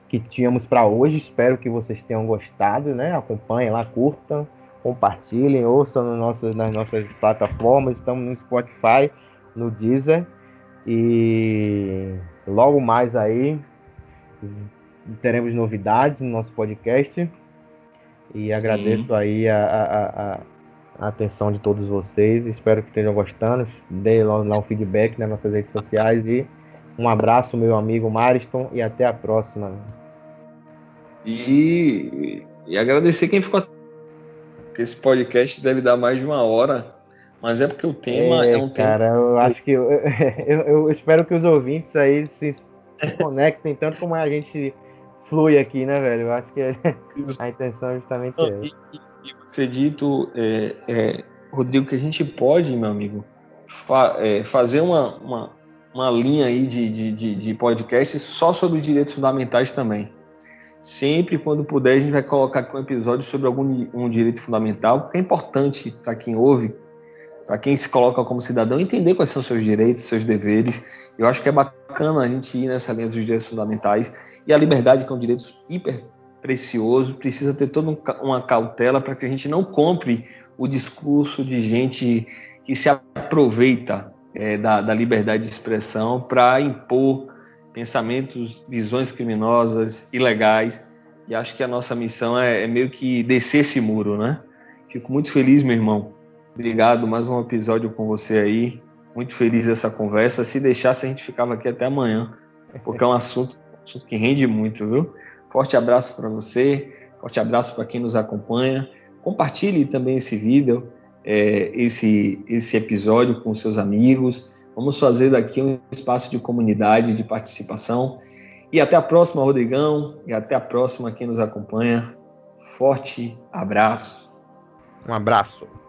que tínhamos para hoje. Espero que vocês tenham gostado, né? Acompanhem lá, curtam, compartilhem, ouçam no nosso, nas nossas plataformas. Estamos no Spotify, no Deezer. E logo mais aí teremos novidades no nosso podcast. E Sim. agradeço aí a, a, a a atenção de todos vocês. Espero que estejam gostando. Dê lá, lá um feedback nas nossas redes sociais e um abraço, meu amigo Mariston, e até a próxima. E, e agradecer quem ficou. Esse podcast deve dar mais de uma hora, mas é porque o tema é, é um cara, tema. eu acho que eu, eu, eu, espero que os ouvintes aí se conectem tanto como a gente flui aqui, né, velho? Eu acho que a intenção é justamente essa acredito, é, é, Rodrigo, que a gente pode, meu amigo, fa é, fazer uma, uma, uma, linha aí de, de, de, de podcast só sobre direitos fundamentais também. Sempre, quando puder, a gente vai colocar aqui um episódio sobre algum um direito fundamental, porque é importante para quem ouve, para quem se coloca como cidadão, entender quais são seus direitos, seus deveres. Eu acho que é bacana a gente ir nessa linha dos direitos fundamentais e a liberdade, que é um direito hiper precioso, precisa ter toda uma cautela para que a gente não compre o discurso de gente que se aproveita é, da, da liberdade de expressão para impor pensamentos, visões criminosas, ilegais. E acho que a nossa missão é, é meio que descer esse muro, né? Fico muito feliz, meu irmão. Obrigado, mais um episódio com você aí. Muito feliz essa conversa. Se deixasse, a gente ficava aqui até amanhã, porque é um assunto, assunto que rende muito, viu? Forte abraço para você, forte abraço para quem nos acompanha. Compartilhe também esse vídeo, é, esse, esse episódio com seus amigos. Vamos fazer daqui um espaço de comunidade, de participação. E até a próxima, Rodrigão, e até a próxima quem nos acompanha. Forte abraço. Um abraço.